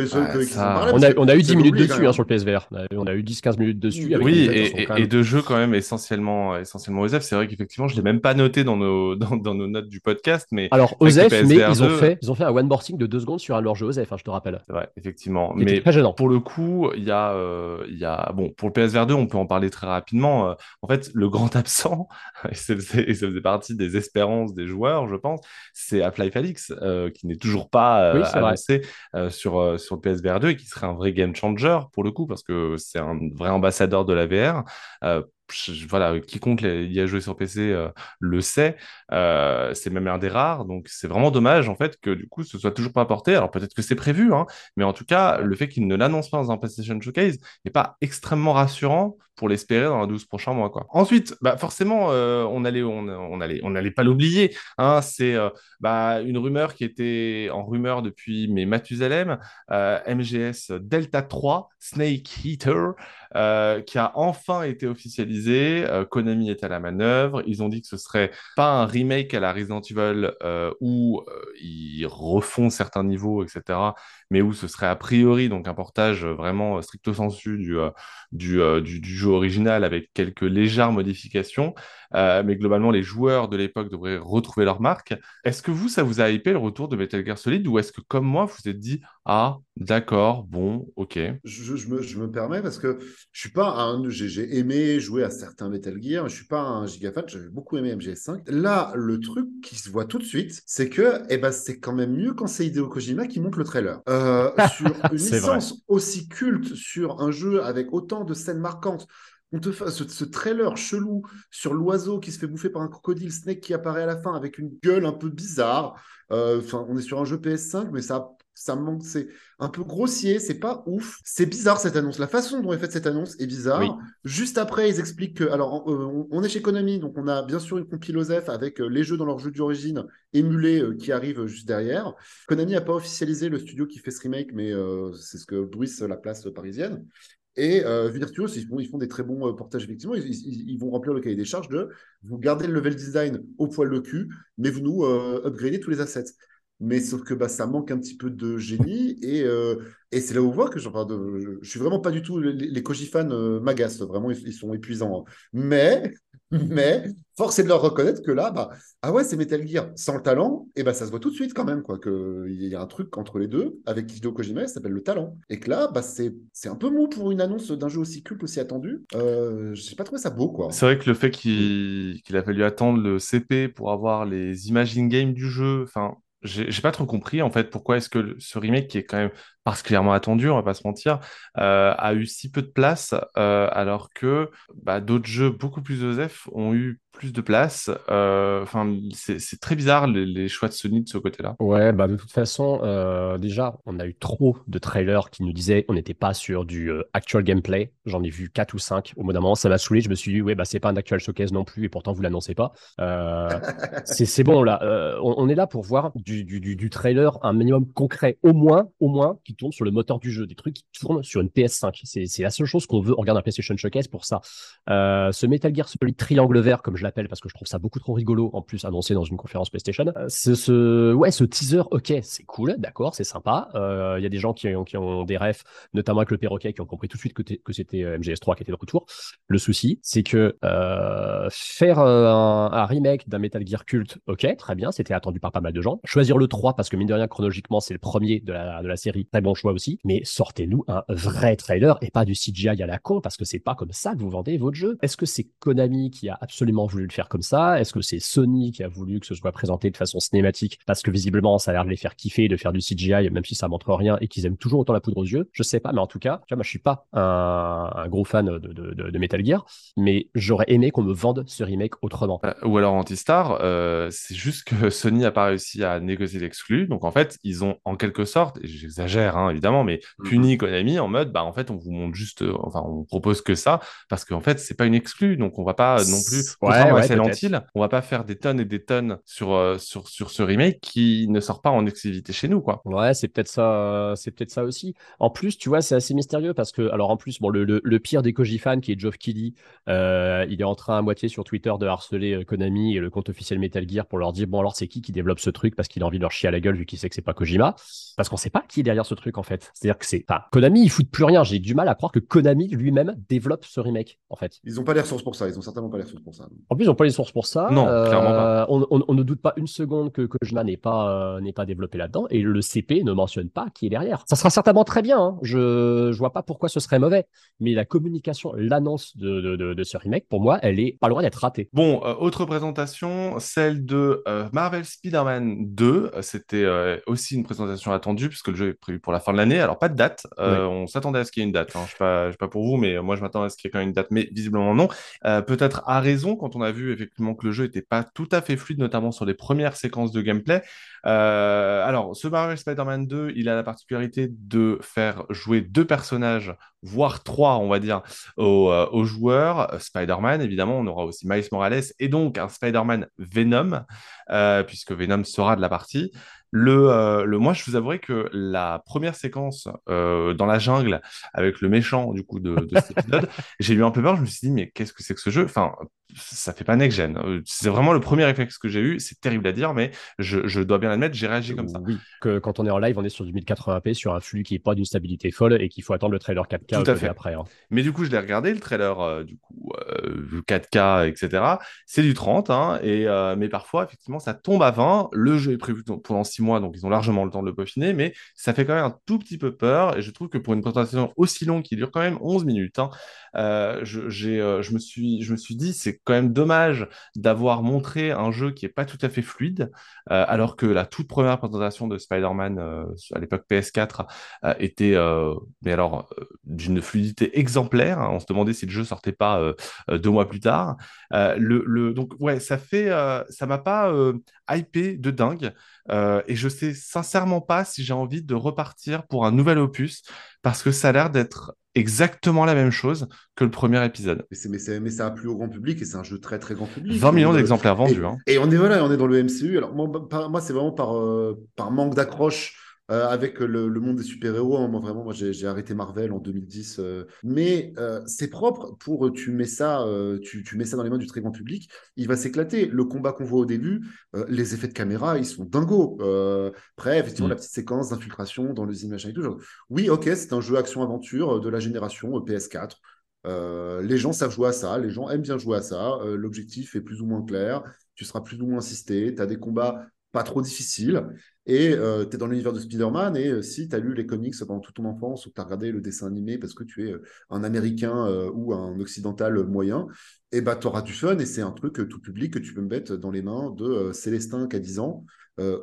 on, a, on a eu 10 minutes dessus hein, sur le PSVR. On a eu 10-15 minutes dessus. oui, et, et, deux jeux quand même essentiellement, essentiellement OSEF. C'est vrai qu'effectivement, je l'ai même pas noté dans nos, dans, nos notes du podcast, mais alors OSEF, mais ils ont fait, ils ont fait un one boarding de 2 secondes sur un de leurs jeux OSEF. Hein, je te rappelle. C'est vrai, effectivement. Mais très gênant. Pour le coup, il y a, euh, il y a, bon, pour le PSVR 2, on peut en parler très rapidement. Euh, en fait, le grand absent, et ça faisait partie des espérances des joueurs, je pense, c'est Half-Life euh, qui n'est toujours pas euh, avancé euh, sur, sur le PSVR 2 et qui serait un vrai game changer pour le coup, parce que c'est un vrai ambassadeur de la VR voilà, quiconque y a joué sur PC le sait, c'est même un des rares, donc c'est vraiment dommage en fait que du coup ce soit toujours pas apporté. Alors peut-être que c'est prévu, hein, mais en tout cas le fait qu'il ne l'annonce pas dans un PlayStation Showcase n'est pas extrêmement rassurant pour l'espérer dans les 12 prochains mois. Quoi. Ensuite, bah, forcément, on allait, on, allait, on allait pas l'oublier. Hein, c'est bah, une rumeur qui était en rumeur depuis mes Mathusalem, MGS Delta 3, Snake Eater, qui a enfin été officialisé. Konami est à la manœuvre. Ils ont dit que ce serait pas un remake à la Resident Evil où ils refont certains niveaux, etc., mais où ce serait a priori donc un portage vraiment stricto sensu du, du, du, jeu original avec quelques légères modifications. Euh, mais globalement, les joueurs de l'époque devraient retrouver leur marque. Est-ce que vous, ça vous a hypé le retour de Metal Gear Solid ou est-ce que, comme moi, vous vous êtes dit Ah, d'accord, bon, ok je, me, je, me, permets parce que je suis pas un. J'ai aimé jouer à certains Metal Gear, je suis pas un giga fan, j'ai beaucoup aimé MGS5. Là, le truc qui se voit tout de suite, c'est que eh ben, c'est quand même mieux quand c'est Hideo Kojima qui monte le trailer. Euh, sur une licence aussi culte, sur un jeu avec autant de scènes marquantes, on te fait ce, trailer chelou sur l'oiseau qui se fait bouffer par un crocodile, Snake qui apparaît à la fin avec une gueule un peu bizarre. Euh, enfin, on est sur un jeu PS5, mais ça, ça manque, c'est un peu grossier, c'est pas ouf. C'est bizarre cette annonce. La façon dont est faite cette annonce est bizarre. Juste après, ils expliquent que, alors, euh, on, est chez Konami, donc on a bien sûr une compile avec euh, les jeux dans leur jeu d'origine émulés qui arrivent juste derrière. Konami n'a pas officialisé le studio qui fait ce remake, mais c'est ce que bruisse la place parisienne. Et euh, Virtuos, ils font, ils font, des très bons euh, portages, effectivement. Ils, vont remplir le cahier des charges de vous gardez le level design au poil le cul, mais vous nous euh, upgradez tous les assets. Mais sauf que bah, ça manque un petit peu de génie. Et, euh, et c'est là où on voit que je, je, je suis vraiment pas du tout. Les, les Koji fans m'agacent. Vraiment, ils, sont épuisants. Hein. Mais mais force est de leur reconnaître que là, bah, ah ouais, c'est Metal Gear sans le talent, et bah ça se voit tout de suite quand même, quoi, qu'il y a un truc entre les deux avec Hideo Kojima, ça s'appelle le talent. Et que là, bah, c'est un peu mou pour une annonce d'un jeu aussi culte, aussi attendu. Euh, J'ai pas trouvé ça beau, quoi. C'est vrai que le fait qu'il a fallu attendre le CP pour avoir les images in-game du jeu, enfin, j'ai pas trop compris en fait pourquoi est-ce que ce remake qui est quand même particulièrement attendu, on va pas se mentir, euh, a eu si peu de place euh, alors que bah, d'autres jeux beaucoup plus OSEF ont eu plus de place. Euh, enfin, c'est très bizarre les, choix de Sony de ce côté-là. Ouais, bah de toute façon, déjà, on a eu trop de trailers qui nous disaient on n'était pas sur du actual gameplay. J'en ai vu 4 ou 5 au bout d'un moment. Ça m'a saoulé. Je me suis dit, ouais, bah c'est pas un actual showcase non plus et pourtant vous l'annoncez pas. c'est bon là. On, est là pour voir du, du, du, trailer un minimum concret, au moins, au moins, qui tournent sur le moteur du jeu, des trucs qui tournent sur une PS5. C'est la seule chose qu'on veut. On regarde un PlayStation Showcase pour ça. Euh, ce Metal Gear Solid triangle vert, comme je l'appelle, parce que je trouve ça beaucoup trop rigolo, en plus annoncé dans une conférence PlayStation. Euh, ce, ouais, ce teaser, ok, c'est cool, d'accord, c'est sympa. Euh, il y a des gens qui ont, qui ont des refs, notamment avec le perroquet, qui ont compris tout de suite que, que c'était MGS3 qui était de retour. Le souci, c'est que faire un, remake d'un Metal Gear culte, ok, très bien, c'était attendu par pas mal de gens. Choisir le 3, parce que mine de rien, chronologiquement, c'est le premier de la, de la série, très bon choix aussi. Mais sortez-nous un vrai trailer et pas du CGI à la con, parce que c'est pas comme ça que vous vendez votre jeu. Est-ce que c'est Konami qui a absolument voulu le faire comme ça? Est-ce que c'est Sony qui a voulu que ce soit présenté de façon cinématique? Parce que visiblement ça a l'air de les faire kiffer, de faire du CGI, même si ça montre rien et qu'ils aiment toujours autant la poudre aux yeux. Je sais pas, mais en tout cas, tu vois, moi je suis pas un, gros fan de, de, de, Metal Gear, mais j'aurais aimé qu'on me vende ce remake autrement. Euh, ou alors Antistar, euh, c'est juste que Sony a pas réussi à négocier l'exclu, donc en fait ils ont en quelque sorte, j'exagère hein, évidemment, mais mhm. puni Konami en mode bah en fait on vous montre juste, euh, enfin on propose que ça parce qu'en fait c'est pas une exclue, donc on va pas non plus, contrairement à Silent Hill, on va pas faire des tonnes et des tonnes sur euh, sur sur ce remake qui ne sort pas en exclusivité chez nous quoi. Ouais, c'est peut-être ça, c'est peut-être ça aussi. En plus, tu vois, c'est assez mystérieux parce que alors en plus bon le, le, pire des Koji fans qui est Geoff Keighley, euh, il est en train à moitié sur Twitter de harceler Konami et le compte officiel Metal Gear pour leur dire bon alors c'est qui qui développe ce truc parce qu'il a envie de leur chier à la gueule vu qu'il sait que c'est pas Kojima? Parce qu'on sait pas qui est derrière ce truc en fait. C'est-à-dire que c'est enfin, Konami, ils foutent plus rien. J'ai du mal à croire que Konami lui-même développe ce remake en fait. Ils ont pas les ressources pour ça. Ils ont certainement pas les ressources pour ça. En plus, ils ont pas les ressources pour ça. Non, clairement pas. Euh, on, ne doute pas une seconde que Kojima n'est pas euh, n'est pas développé là-dedans et le CP ne mentionne pas qui est derrière. Ça sera certainement très bien. Hein. Je je vois pas pourquoi ce serait mauvais. Mais la communication, l'annonce de, de, ce remake, pour moi, elle est pas loin d'être ratée. Bon, euh, autre présentation, celle de Marvel Spider-Man 2. C'était aussi une présentation attendue puisque le jeu est prévu pour la fin de l'année. Alors, pas de date. Euh, on s'attendait à ce qu'il y ait une date. Hein. Je ne sais, pas, sais pas pour vous, mais moi, je m'attendais à ce qu'il y ait quand même une date. Mais visiblement, non. Euh, peut-être à raison quand on a vu effectivement que le jeu n'était pas tout à fait fluide, notamment sur les premières séquences de gameplay. Euh, alors, ce Marvel Spider-Man 2, il a la particularité de faire jouer deux personnages, voire trois, on va dire, aux, joueurs. Spider-Man, évidemment, on aura aussi Miles Morales et donc un Spider-Man Venom, puisque Venom sera de la partie. Le, euh, le, moi, je vous avouerai que la première séquence euh, dans la jungle avec le méchant du coup de, de cet épisode, j'ai eu un peu peur. Je me suis dit, mais qu'est-ce que c'est que ce jeu? Enfin, ça fait pas next-gen. Euh, c'est vraiment le premier réflexe que j'ai eu. C'est terrible à dire, mais je, je dois bien l'admettre, j'ai réagi comme ça. Oui, que quand on est en live, on est sur du 1080p, sur un flux qui est pas d'une stabilité folle et qu'il faut attendre le trailer 4K Tout à fait. après. Hein. Mais du coup, je l'ai regardé, le trailer euh, du coup 4K, etc. C'est du 30, hein, et, mais parfois, effectivement, ça tombe à 20. Le jeu est prévu pendant 6 mois, donc ils ont largement le temps de le peaufiner, mais ça fait quand même un tout petit peu peur. Et je trouve que pour une présentation aussi longue qui dure quand même 11 minutes, hein, euh, je, euh, je, me suis, je me suis dit, c'est quand même dommage d'avoir montré un jeu qui n'est pas tout à fait fluide, euh, alors que la toute première présentation de Spider-Man à l'époque PS4 était, mais alors, d'une fluidité exemplaire. On se demandait si le jeu sortait pas deux mois plus tard. le, donc, ouais, ça fait, ça m'a pas hypé de dingue. Euh, et je sais sincèrement pas si j'ai envie de repartir pour un nouvel opus parce que ça a l'air d'être exactement la même chose que le premier épisode. Mais, mais, mais ça a plus au grand public et c'est un jeu très très grand public. 20 millions d'exemplaires vendus. Et, hein. et, on est voilà, on est dans le MCU. Alors moi, moi c'est vraiment par, euh, par manque d'accroche euh, avec le, monde des super-héros. Hein. moi, vraiment, moi, j'ai arrêté Marvel en 2010. Euh. mais euh, c'est propre pour tu mets ça, tu, tu, mets ça dans les mains du très grand public, il va s'éclater. Le combat qu'on voit au début, les effets de caméra, ils sont dingos. après, effectivement, mm. la petite séquence d'infiltration dans les images et tout. Oui, ok, c'est un jeu action-aventure de la génération PS4. les gens savent jouer à ça, les gens aiment bien jouer à ça. L'objectif est plus ou moins clair, tu seras plus ou moins assisté, tu as des combats pas trop difficiles. Et euh, tu es dans l'univers de Spider-Man, et euh, si tu as lu les comics pendant toute ton enfance ou que tu as regardé le dessin animé parce que tu es euh, un Américain ou un Occidental moyen, et eh bah, ben, tu auras du fun, et c'est un truc tout public que tu peux me mettre dans les mains de Célestin qui a 10 ans,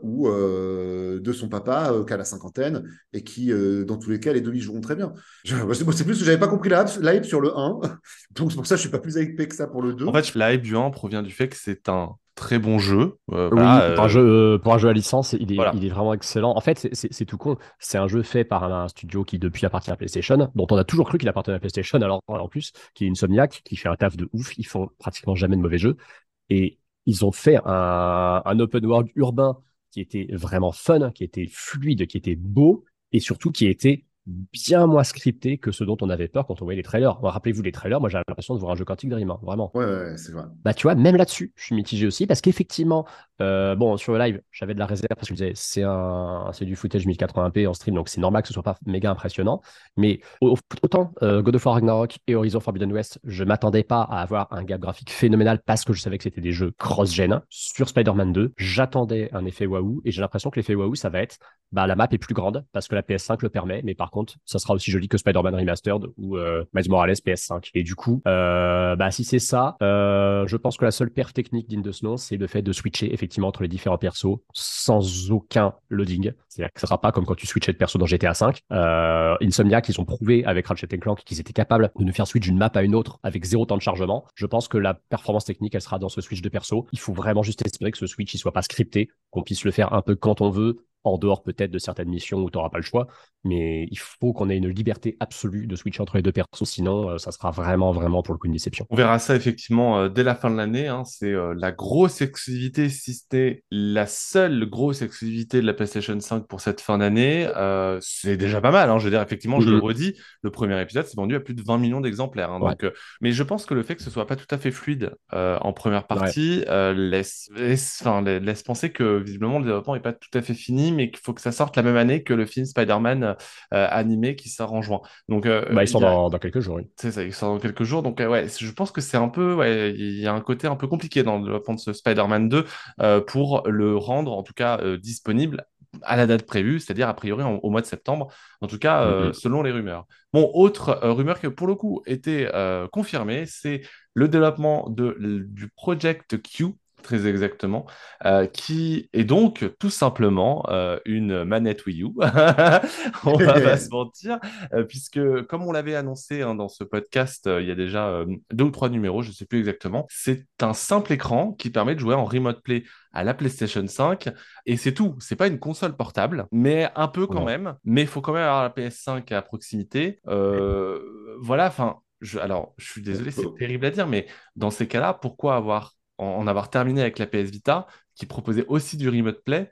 ou de son papa qui a la cinquantaine, et qui, dans tous les cas, les demi joueront très bien. C'est plus que j'avais pas compris la, hype sur le 1, donc c'est pour ça que je suis pas plus hypé que ça pour le 2. En fait, la hype du 1 provient du fait que c'est un très bon jeu. Euh, oui, pour, un euh, jeu, euh, pour un jeu à licence, il est, il est vraiment excellent. En fait, c'est tout con. C'est un jeu fait par un, studio qui, depuis, appartient à PlayStation, dont on a toujours cru qu'il appartenait à PlayStation, alors en plus, qui est Insomniac, qui fait un taf de ouf. Ils font pratiquement jamais de mauvais jeux. Et ils ont fait un, un open world urbain qui était vraiment fun, qui était fluide, qui était beau, et surtout qui était bien moins scripté que ce dont on avait peur quand on voyait les trailers. Rappelez-vous les trailers, moi j'ai l'impression de voir un jeu Quantic Dream, hein, vraiment. Ouais, ouais, c'est vrai. Bah tu vois, même là-dessus, je suis mitigé aussi parce qu'effectivement, euh, bon, sur le live, j'avais de la réserve parce que je disais, c'est un, c'est du footage 1080p en stream, donc c'est normal que ce soit pas méga impressionnant. Mais autant euh, God of War Ragnarok et Horizon Forbidden West, je m'attendais pas à avoir un gap graphique phénoménal parce que je savais que c'était des jeux cross-gen. Sur Spider-Man 2, j'attendais un effet waouh et j'ai l'impression que l'effet waouh, ça va être, bah la map est plus grande parce que la PS5 le permet, mais par contre, ça sera aussi joli que Spider-Man Remastered ou euh, Miles Morales PS5. Et du coup, euh, bah si c'est ça, euh, je pense que la seule perf technique d'In Snow, c'est le fait de switcher effectivement entre les différents persos sans aucun loading. C'est-à-dire que ça sera pas comme quand tu switchais de perso dans GTA 5. Euh, Insomniac, ils ont prouvé avec Ratchet Clank qu'ils étaient capables de nous faire switch d'une map à une autre avec zéro temps de chargement. Je pense que la performance technique, elle sera dans ce switch de perso. Il faut vraiment juste espérer que ce switch, il soit pas scripté, qu'on puisse le faire un peu quand on veut, en dehors peut-être de certaines missions où tu n'auras pas le choix, mais il faut qu'on ait une liberté absolue de switcher entre les deux persos, sinon euh, ça sera vraiment, vraiment pour le coup une déception. On verra ça effectivement euh, dès la fin de l'année, hein. c'est euh, la grosse exclusivité, si c'était la seule grosse exclusivité de la PlayStation 5 pour cette fin d'année, c'est déjà pas mal, hein. je veux dire, effectivement, je le mhm. redis, le premier épisode s'est vendu à plus de 20 millions d'exemplaires, hein. donc, mais je pense que le fait que ce soit pas tout à fait fluide en première partie laisse, laisse, laisse penser que visiblement le développement n'est pas tout à fait fini, mais qu'il faut que ça sorte la même année que le film Spider-Man euh, animé qui sort en juin. Donc, euh, bah, il sort dans, quelques jours, oui. C'est ça, il sort dans quelques jours. Donc, euh, ouais, je pense que c'est un peu, ouais, il y a un côté un peu compliqué dans le développement de ce Spider-Man 2 pour le rendre, en tout cas, disponible à la date prévue, c'est-à-dire a priori au mois de septembre, en tout cas mm-hmm. selon les rumeurs. Bon, autre rumeur qui pour le coup était confirmée, c'est le développement de, du Project Q, très exactement, euh, qui est donc tout simplement euh, une manette Wii U. on va pas se mentir, euh, puisque comme on l'avait annoncé hein, dans ce podcast il y a déjà deux ou trois numéros, je ne sais plus exactement, c'est un simple écran qui permet de jouer en remote play à la PlayStation 5 et c'est tout. C'est pas une console portable, mais un peu quand même. Mais il faut quand même avoir la PS5 à proximité. voilà, enfin. Je, alors, je suis désolé, c'est terrible à dire, mais dans ces cas-là, pourquoi avoir en, avoir terminé avec la PS Vita, qui proposait aussi du remote play,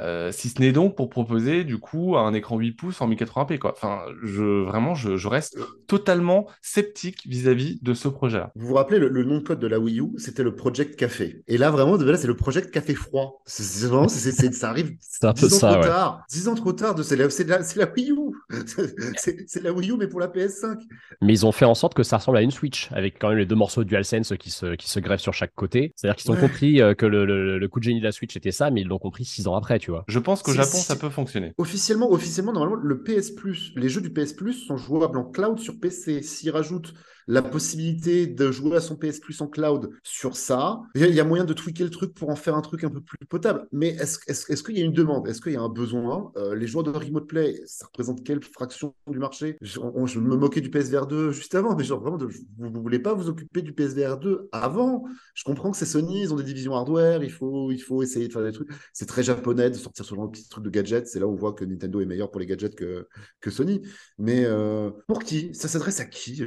euh, si ce n'est donc pour proposer du coup un écran 8 pouces en 1080p quoi. Enfin, je vraiment je, reste totalement sceptique vis-à-vis de ce projet-là. Vous vous rappelez le, nom de code de la Wii U, c'était le Project Café. Et là vraiment, là c'est le Project Café froid. C'est vraiment, ça arrive 10 ans trop tard. 10 ans trop tard. C'est la, la, Wii U. c'est la Wii U mais pour la PS5. Mais ils ont fait en sorte que ça ressemble à une Switch avec quand même les deux morceaux DualSense qui se qui se greffent sur chaque côté. C'est-à-dire qu'ils ont compris euh, que le, le, coup de génie de la Switch était ça, mais ils l'ont compris 6 ans après. Je pense qu'au Japon, ça peut fonctionner. Officiellement, officiellement, normalement, le PS Plus, les jeux du PS Plus sont jouables en cloud sur PC. S'ils rajoutent la possibilité de jouer à son PS Plus en cloud sur ça. Il y a moyen de tweaker le truc pour en faire un truc un peu plus potable. Mais est-ce est qu'il y a une demande? Est-ce qu'il y a un besoin? Euh, Les joueurs de Remote Play, ça représente quelle fraction du marché? Je, me moquais du PSVR 2 juste avant, mais genre vraiment, vous ne voulez pas vous occuper du PSVR 2 avant? Je comprends que c'est Sony, ils ont des divisions hardware, il faut, il faut essayer de faire des trucs. C'est très japonais de sortir ce genre de petits trucs de gadgets. C'est là où on voit que Nintendo est meilleur pour les gadgets que, que Sony. Mais euh, pour qui? Ça s'adresse à qui?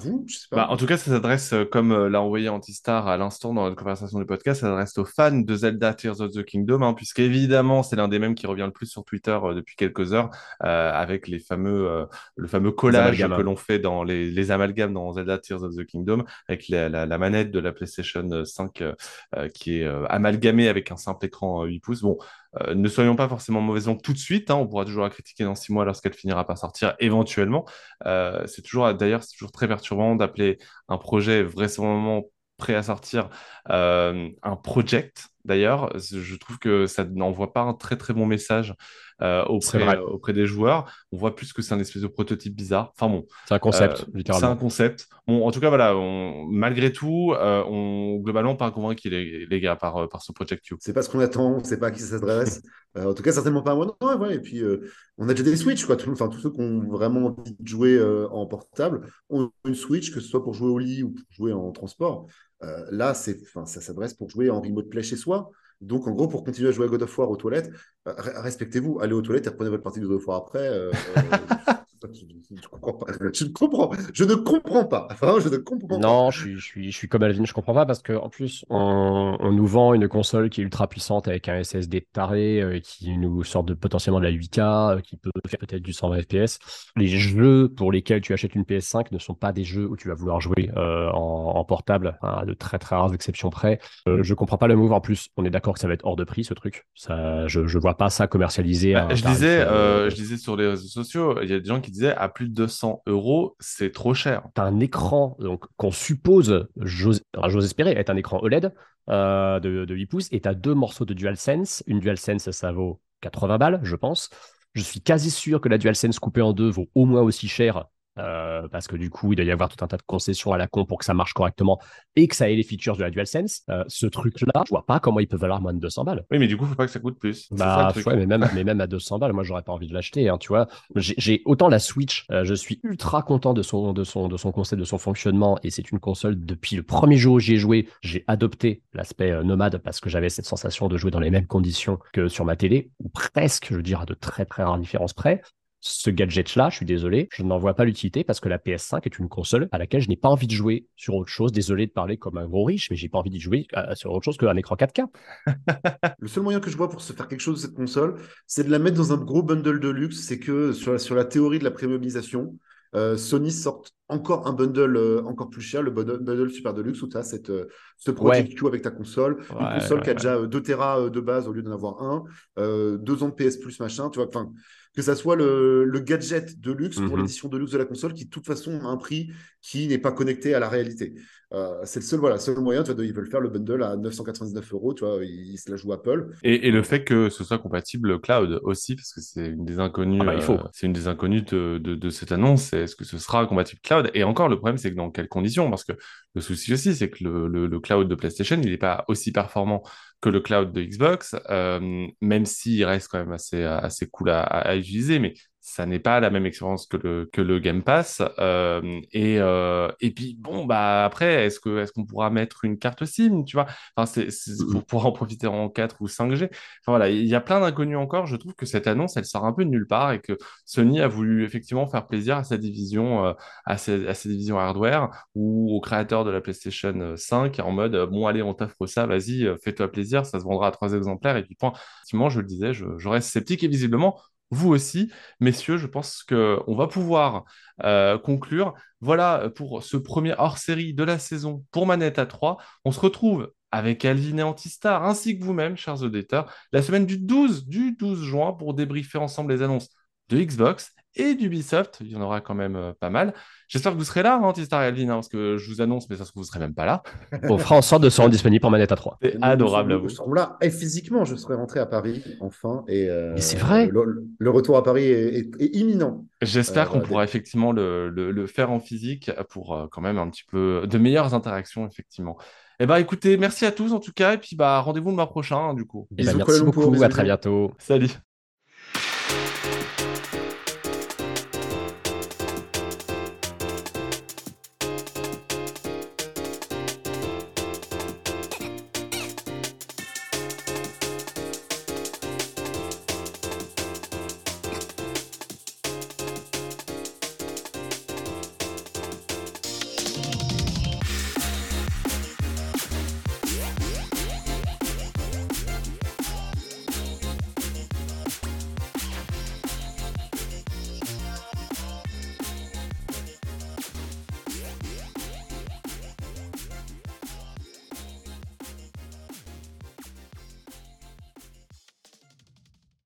Vous je sais pas. Bah, en tout cas, ça s'adresse, euh, comme euh, l'a envoyé Antistar à l'instant dans notre conversation du podcast, ça s'adresse aux fans de Zelda Tears of the Kingdom, hein, puisqu'évidemment, c'est l'un des mêmes qui revient le plus sur Twitter euh, depuis quelques heures, avec les fameux, le fameux collage que l'on fait dans les, les, amalgames dans Zelda Tears of the Kingdom, avec la, la, manette de la PlayStation 5 qui est amalgamée avec un simple écran 8 pouces. Bon, euh, ne soyons pas forcément mauvaise langue tout de suite. Hein, on pourra toujours la critiquer dans six mois lorsqu'elle finira par sortir éventuellement. Euh, c'est toujours, d'ailleurs, c'est toujours très perturbant d'appeler un projet vraisemblablement prêt à sortir euh, un project. D'ailleurs, je trouve que ça n'envoie pas un très très bon message euh, auprès, auprès des joueurs. On voit plus que c'est un espèce de prototype bizarre. Enfin bon. C'est un concept, euh, littéralement. C'est un concept. Bon, en tout cas, voilà, malgré tout, euh, on, globalement, pas convaincu, les, les gars, par, par ce Project Q. C'est pas ce qu'on attend, on sait pas à qui ça s'adresse. en tout cas, certainement pas à moi. Non, ouais, et puis, on a déjà des Switch, quoi. Enfin, tous ceux qui ont vraiment envie de jouer en portable ont une Switch, que ce soit pour jouer au lit ou pour jouer en transport. Là, c'est, ça s'adresse pour jouer en remote play chez soi. Donc, en gros, pour continuer à jouer à God of War aux toilettes, euh, respectez-vous, allez aux toilettes et reprenez votre partie de God of War après. Je, comprends pas. Je ne comprends, je ne comprends pas. Enfin, je ne comprends non, je suis, je suis, je suis comme Alvin, je comprends pas parce qu'en plus, on, on, nous vend une console qui est ultra puissante avec un SSD taré, euh, qui nous sort de potentiellement de la 8K, euh, qui peut faire peut-être du 120 FPS. Les jeux pour lesquels tu achètes une PS5 ne sont pas des jeux où tu vas vouloir jouer euh, en, en, portable, hein, de très très rares exceptions près. Euh, je comprends pas le move en plus. On est d'accord que ça va être hors de prix ce truc. Ça, je, je vois pas ça commercialisé. Bah, je, disais, je disais sur les réseaux sociaux, il y a des gens qui disaient à plus de 200 euros, c'est trop cher. Tu as un écran donc qu'on suppose, j'ose espérer, être un écran OLED euh, de, de 8 pouces et tu as deux morceaux de DualSense. Une DualSense, ça vaut 80 balles, je pense. Je suis quasi sûr que la DualSense coupée en deux vaut au moins aussi cher euh, parce que du coup, il doit y avoir tout un tas de concessions à la con pour que ça marche correctement et que ça ait les features de la DualSense. Euh, ce truc-là, je vois pas comment il peut valoir moins de 200 balles. Oui, mais du coup, il faut pas que ça coûte plus. Bah, ouais, mais même, mais même à 200 balles, moi, j'aurais pas envie de l'acheter. Hein, tu vois, j'ai autant la Switch, euh, je suis ultra content de son, de son, de son concept, de son fonctionnement, et c'est une console depuis le premier jour où j'y ai joué, j'ai adopté l'aspect nomade parce que j'avais cette sensation de jouer dans les mêmes conditions que sur ma télé, ou presque, je veux dire, à de très très rares différences près ce gadget-là, je suis désolé, je n'en vois pas l'utilité parce que la PS5 est une console à laquelle je n'ai pas envie de jouer sur autre chose. Désolé de parler comme un gros riche, mais j'ai pas envie d'y jouer euh, sur autre chose qu'un écran 4K. le seul moyen que je vois pour se faire quelque chose de cette console, c'est de la mettre dans un gros bundle de luxe. C'est que sur la, théorie de la premiumisation, euh, Sony sort encore un bundle euh, encore plus cher, le bundle, super deluxe où tu as cette, euh, ce Project Q avec ta console, ouais, une console ouais, qui a déjà 2 Tera de base au lieu d'en avoir un, 2 ans de PS Plus machin, tu vois, enfin que ça soit le, le gadget de luxe pour Mhm. l'édition de luxe de la console qui de toute façon a un prix qui n'est pas connecté à la réalité. Euh, c'est le seul, voilà, seul moyen, tu vois, de- ils veulent faire le bundle à 999 euros, tu vois, ils, ils se la jouent Apple. Et, et le fait que ce soit compatible cloud aussi, parce que c'est une des inconnues, Ah bah, il faut. euh, c'est une des inconnues de, de, de cette annonce, est-ce que ce sera compatible cloud? Et encore, le problème, c'est que dans quelles conditions? Parce que le souci aussi, c'est que le, le, le cloud de PlayStation, il n'est pas aussi performant que le cloud de Xbox, euh, même s'il reste quand même assez, assez cool à, à- à utiliser, mais ça n'est pas la même expérience que le, que le Game Pass. Euh, et, euh, et puis, bon, bah après, est-ce qu'on pourra mettre une carte SIM, tu vois? Enfin, c'est, c'est pour pouvoir en profiter en 4 ou 5G. Enfin, voilà, il y a plein d'inconnus encore. Je trouve que cette annonce, elle sort un peu de nulle part et que Sony a voulu effectivement faire plaisir à sa division, euh, à ses, à ses divisions hardware ou aux créateurs de la PlayStation 5 en mode, bon, allez, on t'offre ça, vas-y, fais-toi plaisir, ça se vendra à trois exemplaires. Et puis, point. Effectivement, je le disais, je, je reste sceptique et visiblement, vous aussi, messieurs, je pense qu'on va pouvoir euh, conclure. Voilà pour ce premier hors-série de la saison pour Manette à 3. On se retrouve avec Alvin et Antistar, ainsi que vous-même, chers auditeurs, la semaine du 12, du 12 juin pour débriefer ensemble les annonces de Xbox et d'Ubisoft. Il y en aura quand même euh, pas mal. J'espère que vous serez là, hein, Antistar et Alvin, hein, parce que je vous annonce, mais ça se trouve, vous serez même pas là. On fera en sorte de se rendre disponible en manette à 3. C'est Nous- adorable nous, à nous vous. serons là. Et physiquement, je serai rentré à Paris, enfin. Et, euh, Mais c'est vrai. Le, le retour à Paris est, est- est imminent. J'espère Euh, qu'on pourra effectivement le, le- le faire en physique pour euh, quand même un petit peu de meilleures interactions, effectivement. Eh ben, écoutez, merci à tous en tout cas, et puis bah, rendez-vous le mois prochain, hein, du coup. Eh ben, Bisous, merci beaucoup, à très bientôt. Salut.